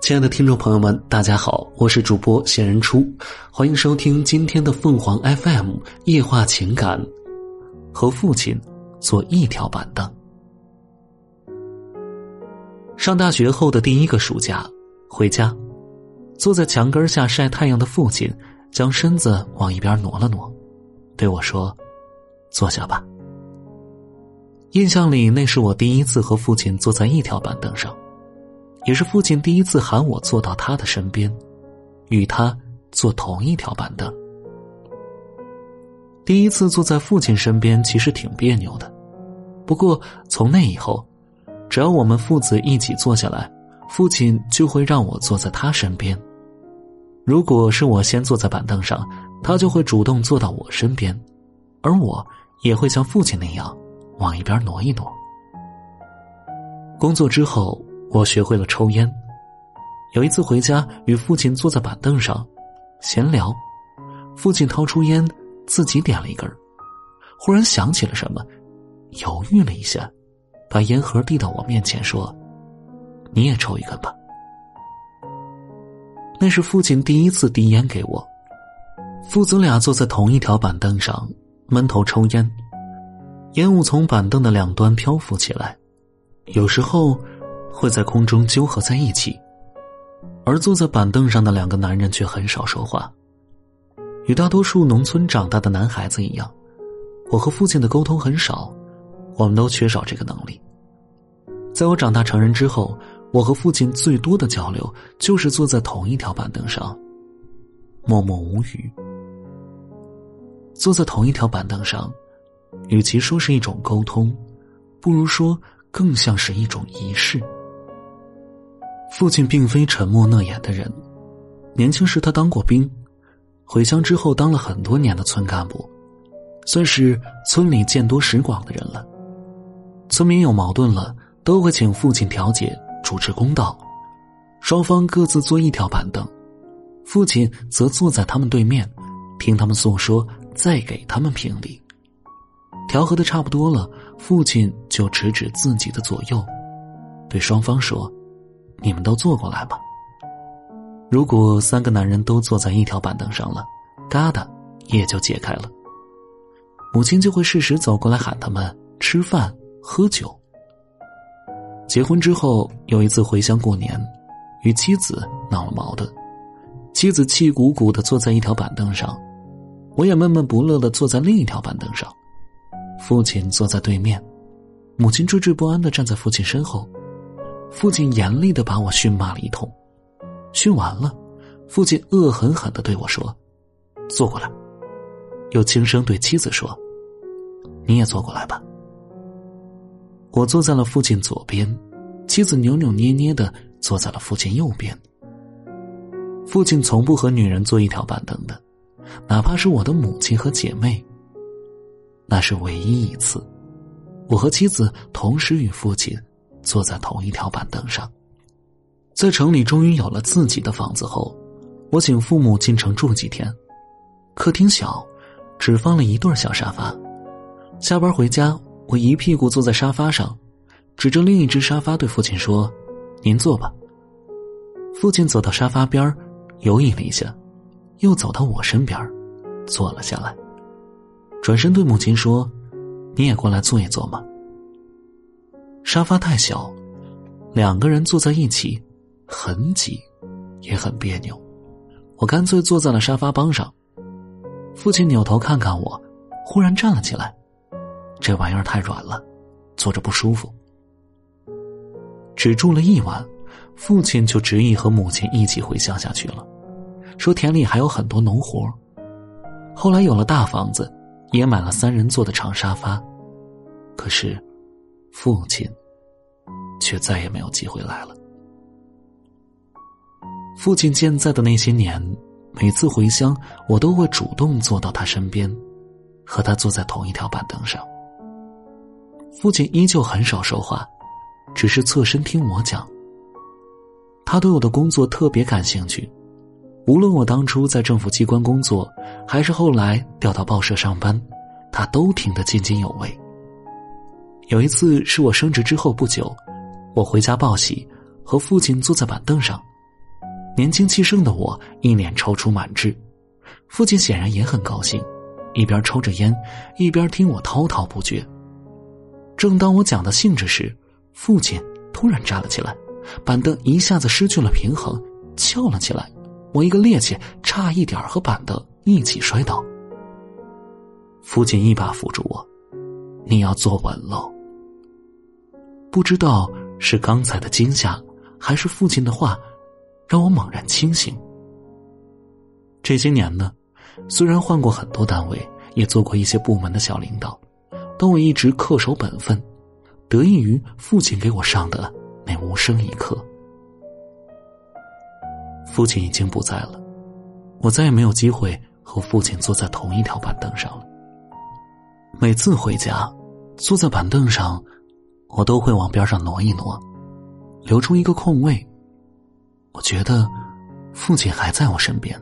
亲爱的听众朋友们，大家好，我是主播闲人初，欢迎收听今天的凤凰 FM 夜话情感。和父亲坐一条板凳。上大学后的第一个暑假，回家，坐在墙根下晒太阳的父亲，将身子往一边挪了挪，对我说：“坐下吧。”印象里，那是我第一次和父亲坐在一条板凳上。也是父亲第一次喊我坐到他的身边，与他坐同一条板凳。第一次坐在父亲身边，其实挺别扭的。不过从那以后，只要我们父子一起坐下来，父亲就会让我坐在他身边。如果是我先坐在板凳上，他就会主动坐到我身边，而我也会像父亲那样往一边挪一挪。工作之后。我学会了抽烟。有一次回家，与父亲坐在板凳上闲聊，父亲掏出烟，自己点了一根忽然想起了什么，犹豫了一下，把烟盒递到我面前，说：“你也抽一根吧。”那是父亲第一次递烟给我。父子俩坐在同一条板凳上，闷头抽烟，烟雾从板凳的两端漂浮起来，有时候。会在空中纠合在一起，而坐在板凳上的两个男人却很少说话。与大多数农村长大的男孩子一样，我和父亲的沟通很少，我们都缺少这个能力。在我长大成人之后，我和父亲最多的交流就是坐在同一条板凳上，默默无语。坐在同一条板凳上，与其说是一种沟通，不如说更像是一种仪式。父亲并非沉默讷言的人，年轻时他当过兵，回乡之后当了很多年的村干部，算是村里见多识广的人了。村民有矛盾了，都会请父亲调解，主持公道，双方各自坐一条板凳，父亲则坐在他们对面，听他们诉说，再给他们评理。调和的差不多了，父亲就指指自己的左右，对双方说。你们都坐过来吧。如果三个男人都坐在一条板凳上了，疙瘩也就解开了。母亲就会适时走过来喊他们吃饭喝酒。结婚之后，有一次回乡过年，与妻子闹了矛盾，妻子气鼓鼓的坐在一条板凳上，我也闷闷不乐的坐在另一条板凳上，父亲坐在对面，母亲惴惴不安的站在父亲身后。父亲严厉的把我训骂了一通，训完了，父亲恶狠狠的对我说：“坐过来。”又轻声对妻子说：“你也坐过来吧。”我坐在了父亲左边，妻子扭扭捏捏的坐在了父亲右边。父亲从不和女人坐一条板凳的，哪怕是我的母亲和姐妹。那是唯一一次，我和妻子同时与父亲。坐在同一条板凳上，在城里终于有了自己的房子后，我请父母进城住几天。客厅小，只放了一对小沙发。下班回家，我一屁股坐在沙发上，指着另一只沙发对父亲说：“您坐吧。”父亲走到沙发边犹豫了一下，又走到我身边坐了下来，转身对母亲说：“你也过来坐一坐嘛。”沙发太小，两个人坐在一起，很挤，也很别扭。我干脆坐在了沙发帮上。父亲扭头看看我，忽然站了起来。这玩意儿太软了，坐着不舒服。只住了一晚，父亲就执意和母亲一起回乡下去了，说田里还有很多农活。后来有了大房子，也买了三人座的长沙发。可是，父亲。却再也没有机会来了。父亲健在的那些年，每次回乡，我都会主动坐到他身边，和他坐在同一条板凳上。父亲依旧很少说话，只是侧身听我讲。他对我的工作特别感兴趣，无论我当初在政府机关工作，还是后来调到报社上班，他都听得津津有味。有一次是我升职之后不久。我回家报喜，和父亲坐在板凳上，年轻气盛的我一脸踌躇满志，父亲显然也很高兴，一边抽着烟，一边听我滔滔不绝。正当我讲的兴致时，父亲突然站了起来，板凳一下子失去了平衡，翘了起来。我一个趔趄，差一点和板凳一起摔倒。父亲一把扶住我：“你要坐稳喽。”不知道是刚才的惊吓，还是父亲的话，让我猛然清醒。这些年呢，虽然换过很多单位，也做过一些部门的小领导。但我一直恪守本分，得益于父亲给我上的那无声一课。父亲已经不在了，我再也没有机会和父亲坐在同一条板凳上了。每次回家，坐在板凳上，我都会往边上挪一挪，留出一个空位。我觉得父亲还在我身边，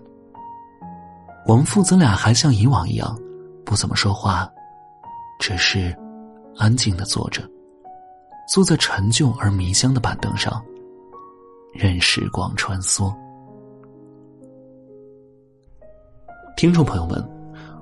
我们父子俩还像以往一样，不怎么说话。只是安静的坐着，坐在陈旧而迷香的板凳上，任时光穿梭。听众朋友们，